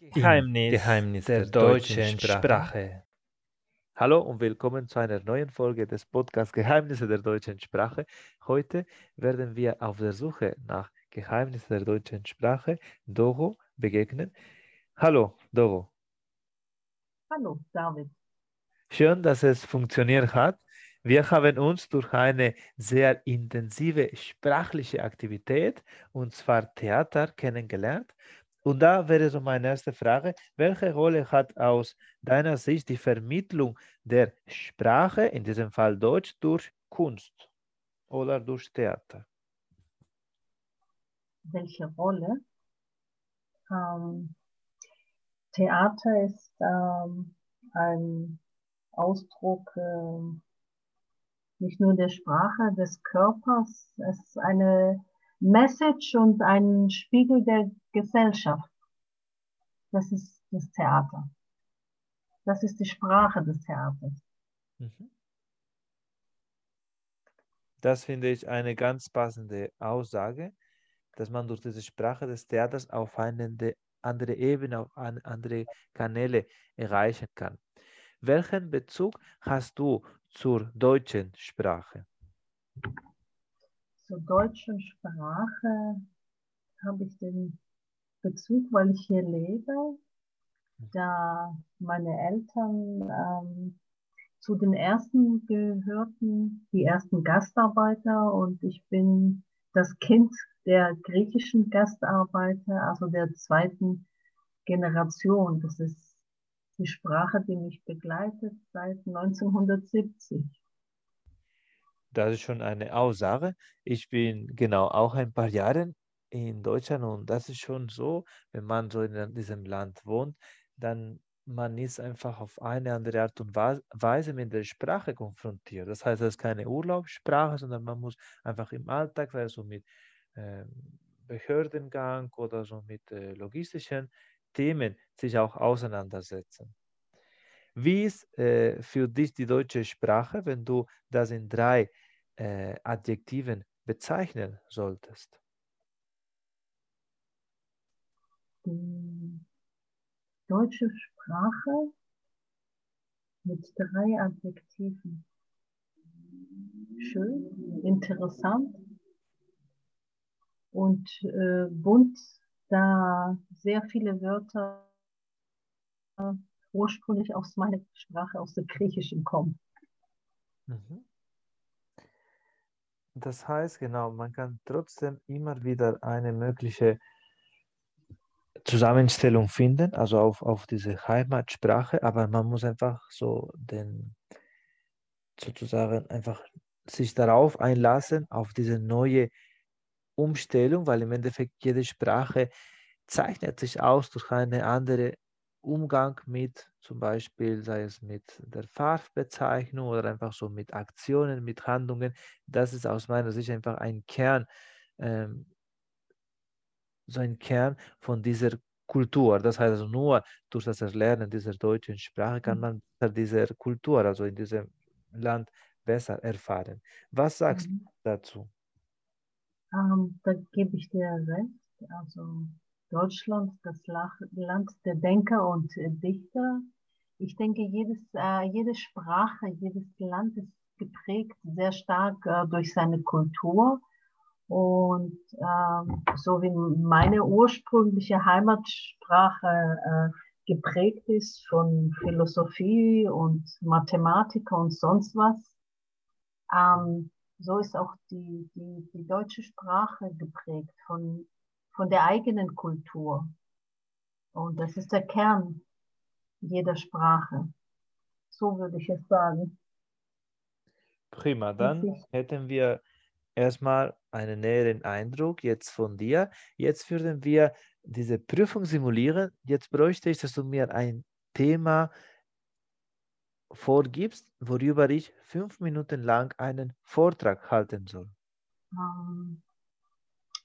Geheimnis, Geheimnis der, der, deutschen Sprache. Sprache. Hallo und willkommen zu einer neuen Folge des Podcasts Geheimnisse der deutschen Sprache. Heute werden wir auf der Suche nach Geheimnissen der deutschen Sprache Doro begegnen. Hallo, Doro. Hallo, David. Schön, dass es funktioniert hat. Wir haben uns durch eine sehr intensive sprachliche Aktivität, und zwar Theater, kennengelernt. Und da wäre so meine erste Frage, welche Rolle hat aus deiner Sicht die Vermittlung der Sprache, in diesem Fall Deutsch, durch Kunst oder durch Theater? Welche Rolle? Ähm, Theater ist ähm, ein Ausdruck äh, nicht nur der Sprache, des Körpers, es ist eine Message und ein Spiegel der Gesellschaft. Das ist das Theater. Das ist die Sprache des Theaters. Mhm. Das finde ich eine ganz passende Aussage, dass man durch diese Sprache des Theaters auf eine andere Ebene, auf andere Kanäle erreichen kann. Welchen Bezug hast du zur deutschen Sprache? Zur deutschen Sprache habe ich den Bezug, weil ich hier lebe, da meine Eltern ähm, zu den ersten gehörten, die ersten Gastarbeiter und ich bin das Kind der griechischen Gastarbeiter, also der zweiten Generation. Das ist die Sprache, die mich begleitet seit 1970. Das ist schon eine Aussage. Ich bin genau auch ein paar Jahre in Deutschland und das ist schon so, wenn man so in diesem Land wohnt, dann man ist einfach auf eine andere Art und Weise mit der Sprache konfrontiert. Das heißt, es ist keine Urlaubssprache, sondern man muss einfach im Alltag, so mit äh, Behördengang oder so mit äh, logistischen Themen sich auch auseinandersetzen. Wie ist äh, für dich die deutsche Sprache, wenn du das in drei äh, Adjektiven bezeichnen solltest? Die deutsche Sprache mit drei Adjektiven. Schön, interessant und äh, bunt, da sehr viele Wörter ursprünglich aus meiner Sprache, aus der Griechischen kommen. Mhm. Das heißt, genau, man kann trotzdem immer wieder eine mögliche Zusammenstellung finden, also auf, auf diese Heimatsprache, aber man muss einfach so den, sozusagen einfach sich darauf einlassen, auf diese neue Umstellung, weil im Endeffekt jede Sprache zeichnet sich aus durch eine andere Umgang mit zum Beispiel, sei es mit der Farbbezeichnung oder einfach so mit Aktionen, mit Handlungen, das ist aus meiner Sicht einfach ein Kern, ähm, so ein Kern von dieser Kultur. Das heißt also nur durch das Erlernen dieser deutschen Sprache kann mhm. man diese Kultur, also in diesem Land, besser erfahren. Was sagst mhm. du dazu? Ähm, da gebe ich dir recht. Also Deutschland, das Land der Denker und Dichter. Ich denke, jedes, äh, jede Sprache, jedes Land ist geprägt sehr stark äh, durch seine Kultur. Und ähm, so wie meine ursprüngliche Heimatsprache äh, geprägt ist von Philosophie und Mathematiker und sonst was, ähm, so ist auch die, die, die deutsche Sprache geprägt von von der eigenen Kultur. Und das ist der Kern jeder Sprache. So würde ich es sagen. Prima, dann hätten wir erstmal einen näheren Eindruck jetzt von dir. Jetzt würden wir diese Prüfung simulieren. Jetzt bräuchte ich, dass du mir ein Thema vorgibst, worüber ich fünf Minuten lang einen Vortrag halten soll. Um, ähm,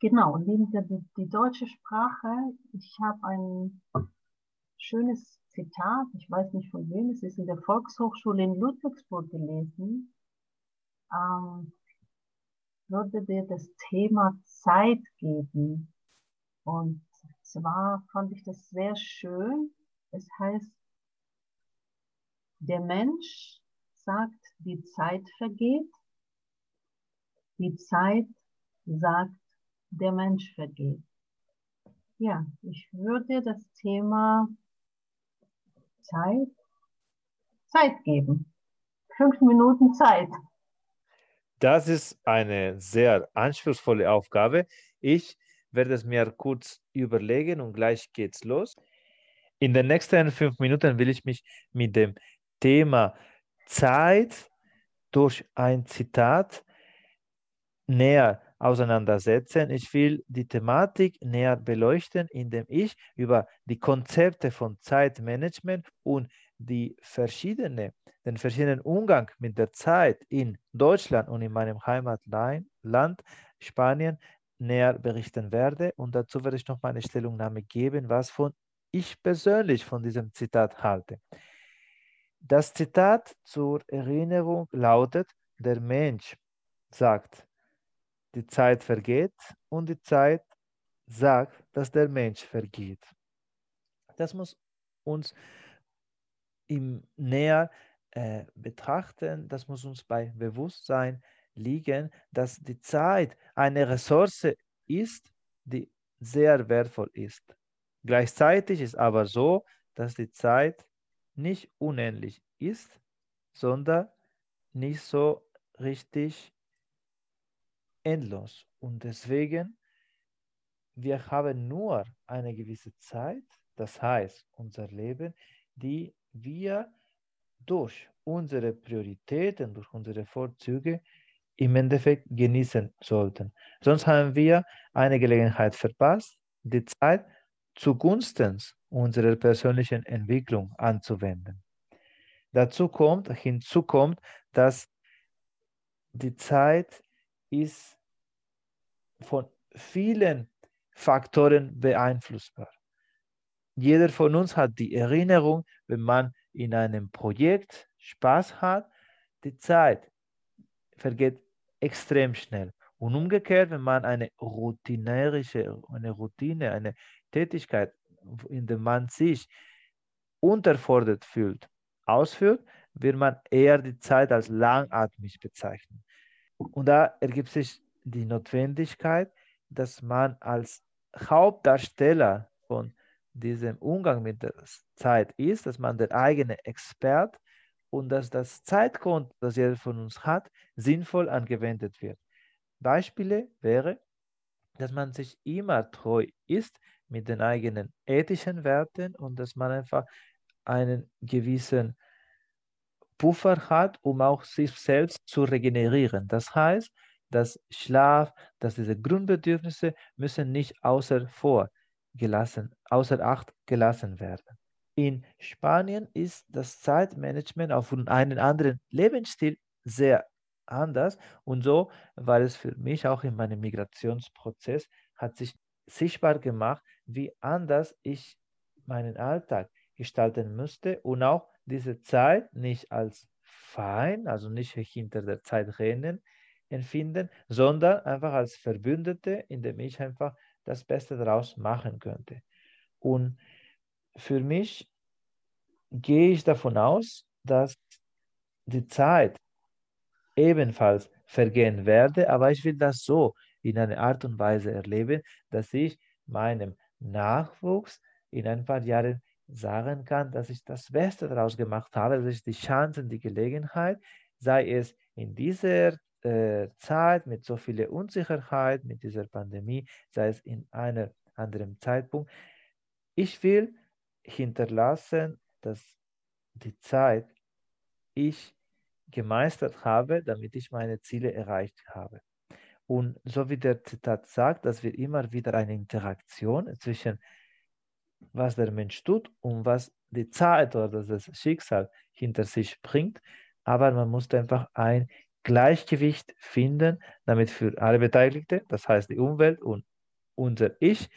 Genau, neben der die deutsche Sprache, ich habe ein schönes Zitat, ich weiß nicht von wem, es ist in der Volkshochschule in Ludwigsburg gelesen, ähm, würde dir das Thema Zeit geben. Und zwar fand ich das sehr schön. Es heißt, der Mensch sagt, die Zeit vergeht. Die Zeit sagt, der Mensch vergeht. Ja, ich würde das Thema Zeit, Zeit geben. Fünf Minuten Zeit. Das ist eine sehr anspruchsvolle Aufgabe. Ich werde es mir kurz überlegen und gleich geht's los. In den nächsten fünf Minuten will ich mich mit dem Thema Zeit durch ein Zitat näher auseinandersetzen. Ich will die Thematik näher beleuchten, indem ich über die Konzepte von Zeitmanagement und die verschiedene, den verschiedenen Umgang mit der Zeit in Deutschland und in meinem Heimatland Spanien näher berichten werde. Und dazu werde ich noch meine Stellungnahme geben, was von ich persönlich von diesem Zitat halte. Das Zitat zur Erinnerung lautet, der Mensch sagt, die Zeit vergeht und die Zeit sagt, dass der Mensch vergeht. Das muss uns im näher äh, betrachten, das muss uns bei Bewusstsein liegen, dass die Zeit eine Ressource ist, die sehr wertvoll ist. Gleichzeitig ist aber so, dass die Zeit nicht unendlich ist, sondern nicht so richtig endlos. Und deswegen, wir haben nur eine gewisse Zeit, das heißt unser Leben, die wir durch unsere Prioritäten, durch unsere Vorzüge im Endeffekt genießen sollten. Sonst haben wir eine Gelegenheit verpasst, die Zeit zugunsten unserer persönlichen Entwicklung anzuwenden. Dazu kommt, hinzu kommt, dass die Zeit ist von vielen Faktoren beeinflussbar. Jeder von uns hat die Erinnerung, wenn man in einem Projekt Spaß hat, die Zeit vergeht extrem schnell. Und umgekehrt, wenn man eine routinärische, eine Routine, eine Tätigkeit, in der man sich unterfordert fühlt, ausführt, wird man eher die Zeit als langatmig bezeichnen. Und da ergibt sich die Notwendigkeit, dass man als Hauptdarsteller von diesem Umgang mit der Zeit ist, dass man der eigene Expert und dass das Zeitkonto, das jeder von uns hat, sinnvoll angewendet wird. Beispiele wäre, dass man sich immer treu ist mit den eigenen ethischen Werten und dass man einfach einen gewissen Puffer hat, um auch sich selbst zu regenerieren. Das heißt, dass Schlaf, dass diese Grundbedürfnisse müssen nicht außer vor gelassen, außer Acht gelassen werden. In Spanien ist das Zeitmanagement auf einen anderen Lebensstil sehr anders und so war es für mich auch in meinem Migrationsprozess, hat sich sichtbar gemacht, wie anders ich meinen Alltag gestalten müsste und auch diese Zeit nicht als fein, also nicht hinter der Zeit rennen, empfinden, sondern einfach als Verbündete, indem ich einfach das Beste daraus machen könnte. Und für mich gehe ich davon aus, dass die Zeit ebenfalls vergehen werde, aber ich will das so in einer Art und Weise erleben, dass ich meinem Nachwuchs in ein paar Jahren sagen kann, dass ich das Beste daraus gemacht habe, dass ich die Chancen, die Gelegenheit, sei es in dieser äh, Zeit mit so viel Unsicherheit, mit dieser Pandemie, sei es in einem anderen Zeitpunkt, ich will hinterlassen, dass die Zeit ich gemeistert habe, damit ich meine Ziele erreicht habe. Und so wie der Zitat sagt, dass wir immer wieder eine Interaktion zwischen was der Mensch tut und was die Zeit oder das Schicksal hinter sich bringt. Aber man muss einfach ein Gleichgewicht finden, damit für alle Beteiligten, das heißt die Umwelt und unser Ich,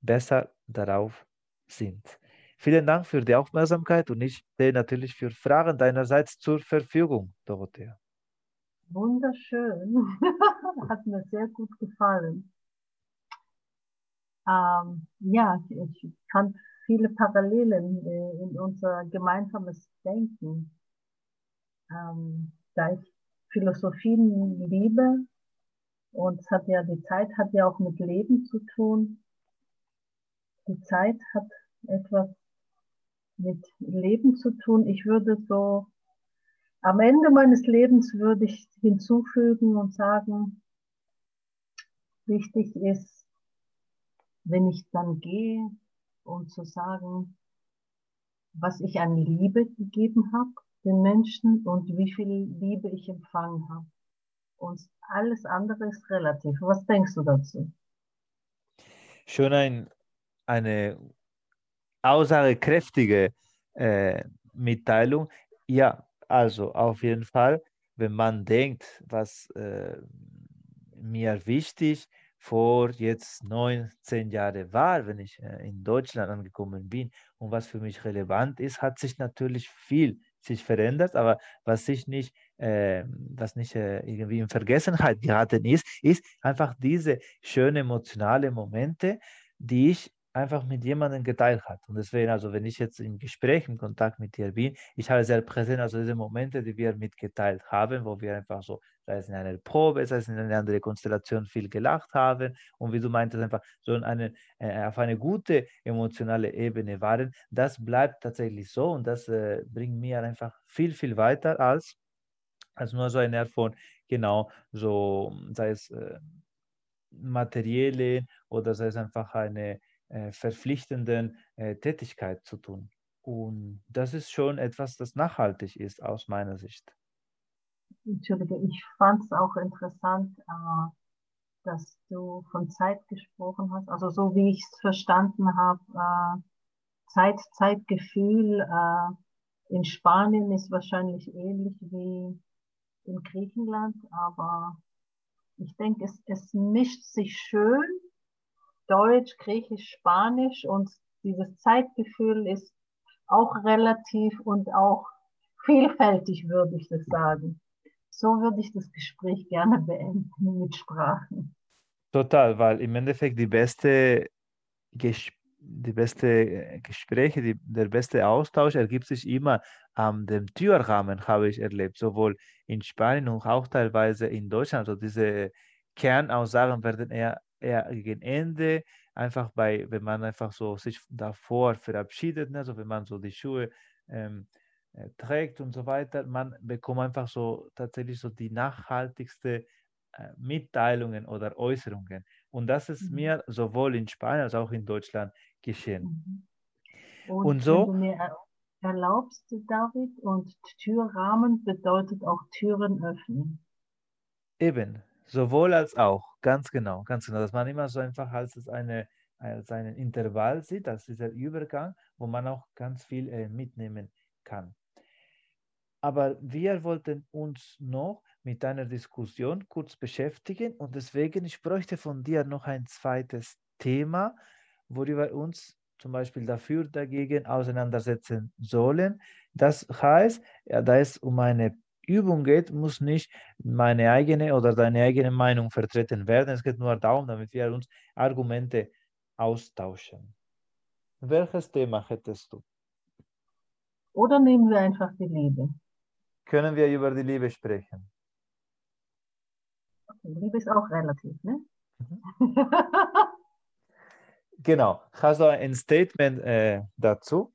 besser darauf sind. Vielen Dank für die Aufmerksamkeit und ich stehe natürlich für Fragen deinerseits zur Verfügung, Dorothea. Wunderschön. Hat mir sehr gut gefallen. Ähm, ja, ich fand viele Parallelen äh, in unser gemeinsames Denken. Ähm, da ich Philosophien liebe und es hat ja, die Zeit hat ja auch mit Leben zu tun. Die Zeit hat etwas mit Leben zu tun. Ich würde so, am Ende meines Lebens würde ich hinzufügen und sagen, wichtig ist, wenn ich dann gehe, um zu sagen, was ich an Liebe gegeben habe den Menschen und wie viel Liebe ich empfangen habe. Und alles andere ist relativ. Was denkst du dazu? Schon ein, eine aussagekräftige äh, Mitteilung. Ja, also auf jeden Fall, wenn man denkt, was äh, mir wichtig ist, vor jetzt neun, zehn Jahren war, wenn ich äh, in Deutschland angekommen bin. Und was für mich relevant ist, hat sich natürlich viel sich verändert, aber was sich nicht, äh, was nicht äh, irgendwie in Vergessenheit geraten ist, ist einfach diese schönen emotionalen Momente, die ich einfach mit jemandem geteilt hat. Und deswegen, also wenn ich jetzt im Gespräch, im Kontakt mit dir bin, ich habe sehr präsent, also diese Momente, die wir mitgeteilt haben, wo wir einfach so, sei es in einer Probe, sei es in einer anderen Konstellation viel gelacht haben und wie du meintest, einfach so eine, äh, auf eine gute emotionale Ebene waren, das bleibt tatsächlich so und das äh, bringt mir einfach viel, viel weiter als, als nur so eine Art von, genau, so, sei es äh, materielle oder sei es einfach eine verpflichtenden äh, Tätigkeit zu tun. Und das ist schon etwas, das nachhaltig ist aus meiner Sicht. Entschuldige, ich fand es auch interessant, äh, dass du von Zeit gesprochen hast. Also so wie ich es verstanden habe, äh, Zeit, Zeitgefühl äh, in Spanien ist wahrscheinlich ähnlich wie in Griechenland, aber ich denke, es, es mischt sich schön Deutsch, Griechisch, Spanisch und dieses Zeitgefühl ist auch relativ und auch vielfältig, würde ich das sagen. So würde ich das Gespräch gerne beenden mit Sprachen. Total, weil im Endeffekt die beste, die beste äh, Gespräche, die, der beste Austausch ergibt sich immer an dem Türrahmen, habe ich erlebt, sowohl in Spanien und auch teilweise in Deutschland. Also diese Kernaussagen werden eher eher gegen Ende, einfach bei, wenn man einfach so sich davor verabschiedet, ne? also wenn man so die Schuhe ähm, äh, trägt und so weiter, man bekommt einfach so tatsächlich so die nachhaltigste äh, Mitteilungen oder Äußerungen. Und das ist mhm. mir sowohl in Spanien als auch in Deutschland geschehen. Mhm. Und, und so. Wenn du mir erlaubst, David, und Türrahmen bedeutet auch Türen öffnen. Eben, Sowohl als auch, ganz genau, ganz genau. Dass man immer so einfach als, eine, als einen Intervall sieht, als dieser Übergang, wo man auch ganz viel äh, mitnehmen kann. Aber wir wollten uns noch mit einer Diskussion kurz beschäftigen und deswegen, ich bräuchte von dir noch ein zweites Thema, worüber uns zum Beispiel dafür, dagegen auseinandersetzen sollen. Das heißt, ja, da es um eine Übung geht, muss nicht meine eigene oder deine eigene Meinung vertreten werden. Es geht nur darum, damit wir uns Argumente austauschen. Welches Thema hättest du? Oder nehmen wir einfach die Liebe? Können wir über die Liebe sprechen? Okay, Liebe ist auch relativ, ne? Mhm. genau. Hast du ein Statement äh, dazu?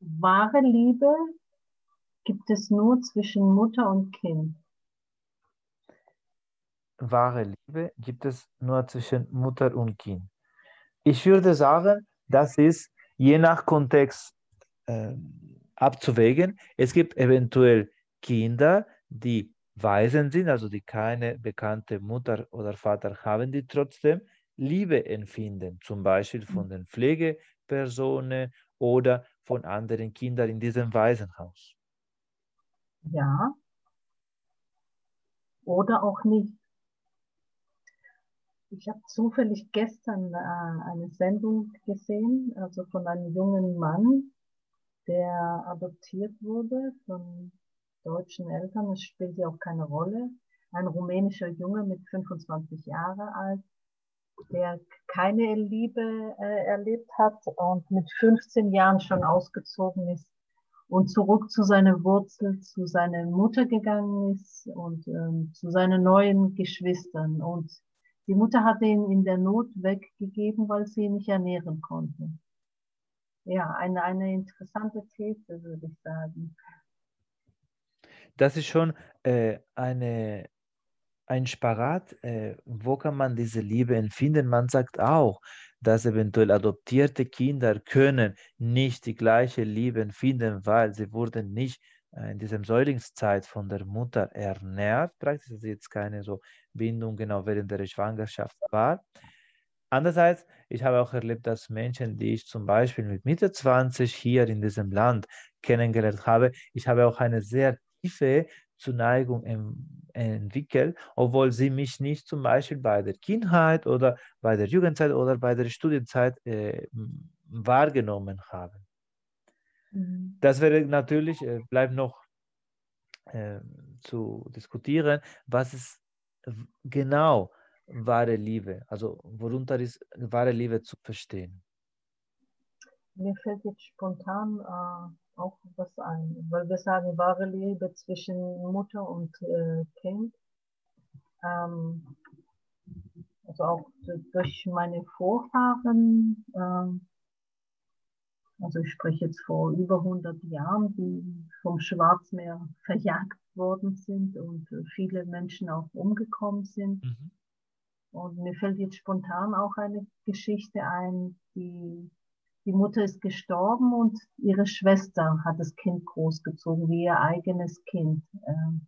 Wahre Liebe gibt es nur zwischen Mutter und Kind. Wahre Liebe gibt es nur zwischen Mutter und Kind. Ich würde sagen, das ist je nach Kontext äh, abzuwägen. Es gibt eventuell Kinder, die Waisen sind, also die keine bekannte Mutter oder Vater haben, die trotzdem Liebe empfinden, zum Beispiel von den Pflegepersonen oder von anderen Kindern in diesem Waisenhaus. Ja. Oder auch nicht. Ich habe zufällig gestern äh, eine Sendung gesehen, also von einem jungen Mann, der adoptiert wurde von deutschen Eltern. Es spielt ja auch keine Rolle. Ein rumänischer Junge mit 25 Jahre alt. der keine Liebe äh, erlebt hat und mit 15 Jahren schon ausgezogen ist und zurück zu seiner Wurzel, zu seiner Mutter gegangen ist und ähm, zu seinen neuen Geschwistern. Und die Mutter hatte ihn in der Not weggegeben, weil sie ihn nicht ernähren konnte. Ja, eine, eine interessante These, würde ich sagen. Das ist schon äh, eine, ein Sparat. Äh, wo kann man diese Liebe empfinden? Man sagt auch, dass eventuell adoptierte Kinder können nicht die gleiche Liebe empfinden, weil sie wurden nicht äh, in dieser Säuglingszeit von der Mutter ernährt. Praktisch ist jetzt keine so Bindung genau während der Schwangerschaft war. Andererseits, ich habe auch erlebt, dass Menschen, die ich zum Beispiel mit Mitte 20 hier in diesem Land kennengelernt habe, ich habe auch eine sehr tiefe Zuneigung entwickelt, obwohl sie mich nicht zum Beispiel bei der Kindheit oder bei der Jugendzeit oder bei der Studienzeit äh, wahrgenommen haben. Mhm. Das wäre natürlich, äh, bleibt noch äh, zu diskutieren, was ist genau wahre Liebe, also worunter ist wahre Liebe zu verstehen. Mir fällt jetzt spontan äh, auch was ein, weil wir sagen wahre Liebe zwischen Mutter und äh, Kind. Ähm, also auch durch meine Vorfahren, ähm, also ich spreche jetzt vor über 100 Jahren, die vom Schwarzmeer verjagt worden sind und viele Menschen auch umgekommen sind. Mhm. Und mir fällt jetzt spontan auch eine Geschichte ein, die, die Mutter ist gestorben und ihre Schwester hat das Kind großgezogen, wie ihr eigenes Kind. Ähm,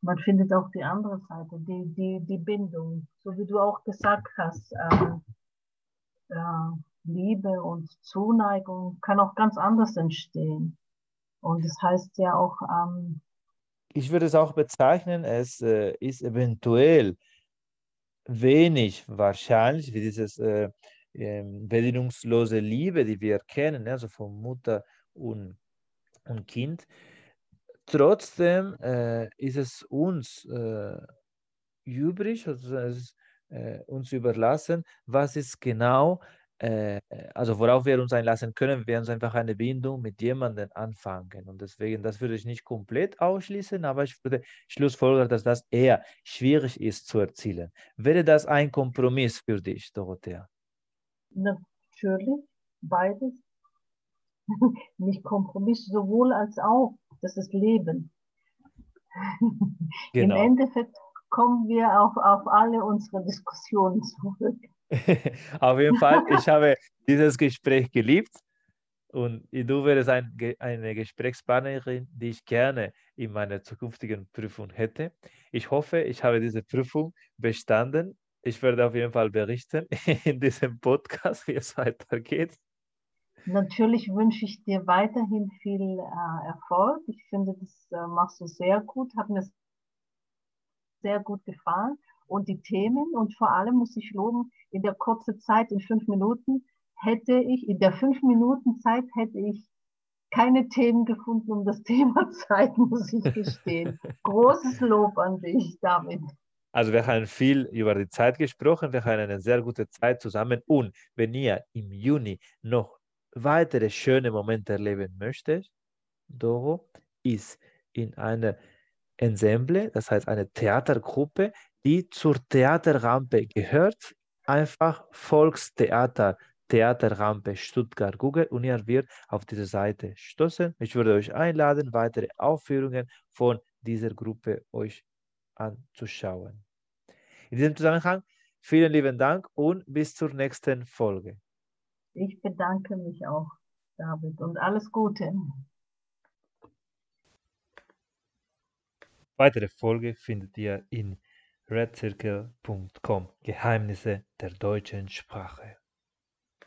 man findet auch die andere Seite, die, die, die Bindung, so wie du auch gesagt hast. Äh, äh, Liebe und Zuneigung kann auch ganz anders entstehen. Und das heißt ja auch. Ähm, ich würde es auch bezeichnen, es äh, ist eventuell wenig wahrscheinlich, wie dieses äh, bedingungslose Liebe, die wir kennen, also von Mutter und, und Kind. Trotzdem äh, ist es uns äh, übrig, also es äh, uns überlassen, was ist genau äh, also worauf wir uns einlassen können, wir uns einfach eine Bindung mit jemandem anfangen. Und deswegen, das würde ich nicht komplett ausschließen, aber ich würde schlussfolgern, dass das eher schwierig ist zu erzielen. Wäre das ein Kompromiss für dich, Dorothea? Natürlich, beides. nicht Kompromiss, sowohl als auch. Das ist Leben. Genau. Im Endeffekt kommen wir auf, auf alle unsere Diskussionen zurück. Auf jeden Fall, ich habe dieses Gespräch geliebt und du wärst ein, eine Gesprächspartnerin, die ich gerne in meiner zukünftigen Prüfung hätte. Ich hoffe, ich habe diese Prüfung bestanden. Ich werde auf jeden Fall berichten in diesem Podcast, wie es weitergeht. Natürlich wünsche ich dir weiterhin viel äh, Erfolg. Ich finde, das äh, machst du sehr gut, hat mir sehr gut gefallen und die Themen. Und vor allem muss ich loben, in der kurzen Zeit, in fünf Minuten, hätte ich, in der fünf Minuten Zeit hätte ich keine Themen gefunden um das Thema Zeit, muss ich gestehen. Großes Lob an dich, David. Also wir haben viel über die Zeit gesprochen, wir haben eine sehr gute Zeit zusammen und wenn ihr im Juni noch weitere schöne Momente erleben möchtet, Doro ist in einer Ensemble, das heißt eine Theatergruppe, die zur Theaterrampe gehört. Einfach Volkstheater, Theaterrampe Stuttgart Google und ihr werdet auf diese Seite stoßen. Ich würde euch einladen, weitere Aufführungen von dieser Gruppe euch anzuschauen. In diesem Zusammenhang vielen lieben Dank und bis zur nächsten Folge. Ich bedanke mich auch, David, und alles Gute. Weitere Folge findet ihr in redcircle.com Geheimnisse der deutschen Sprache.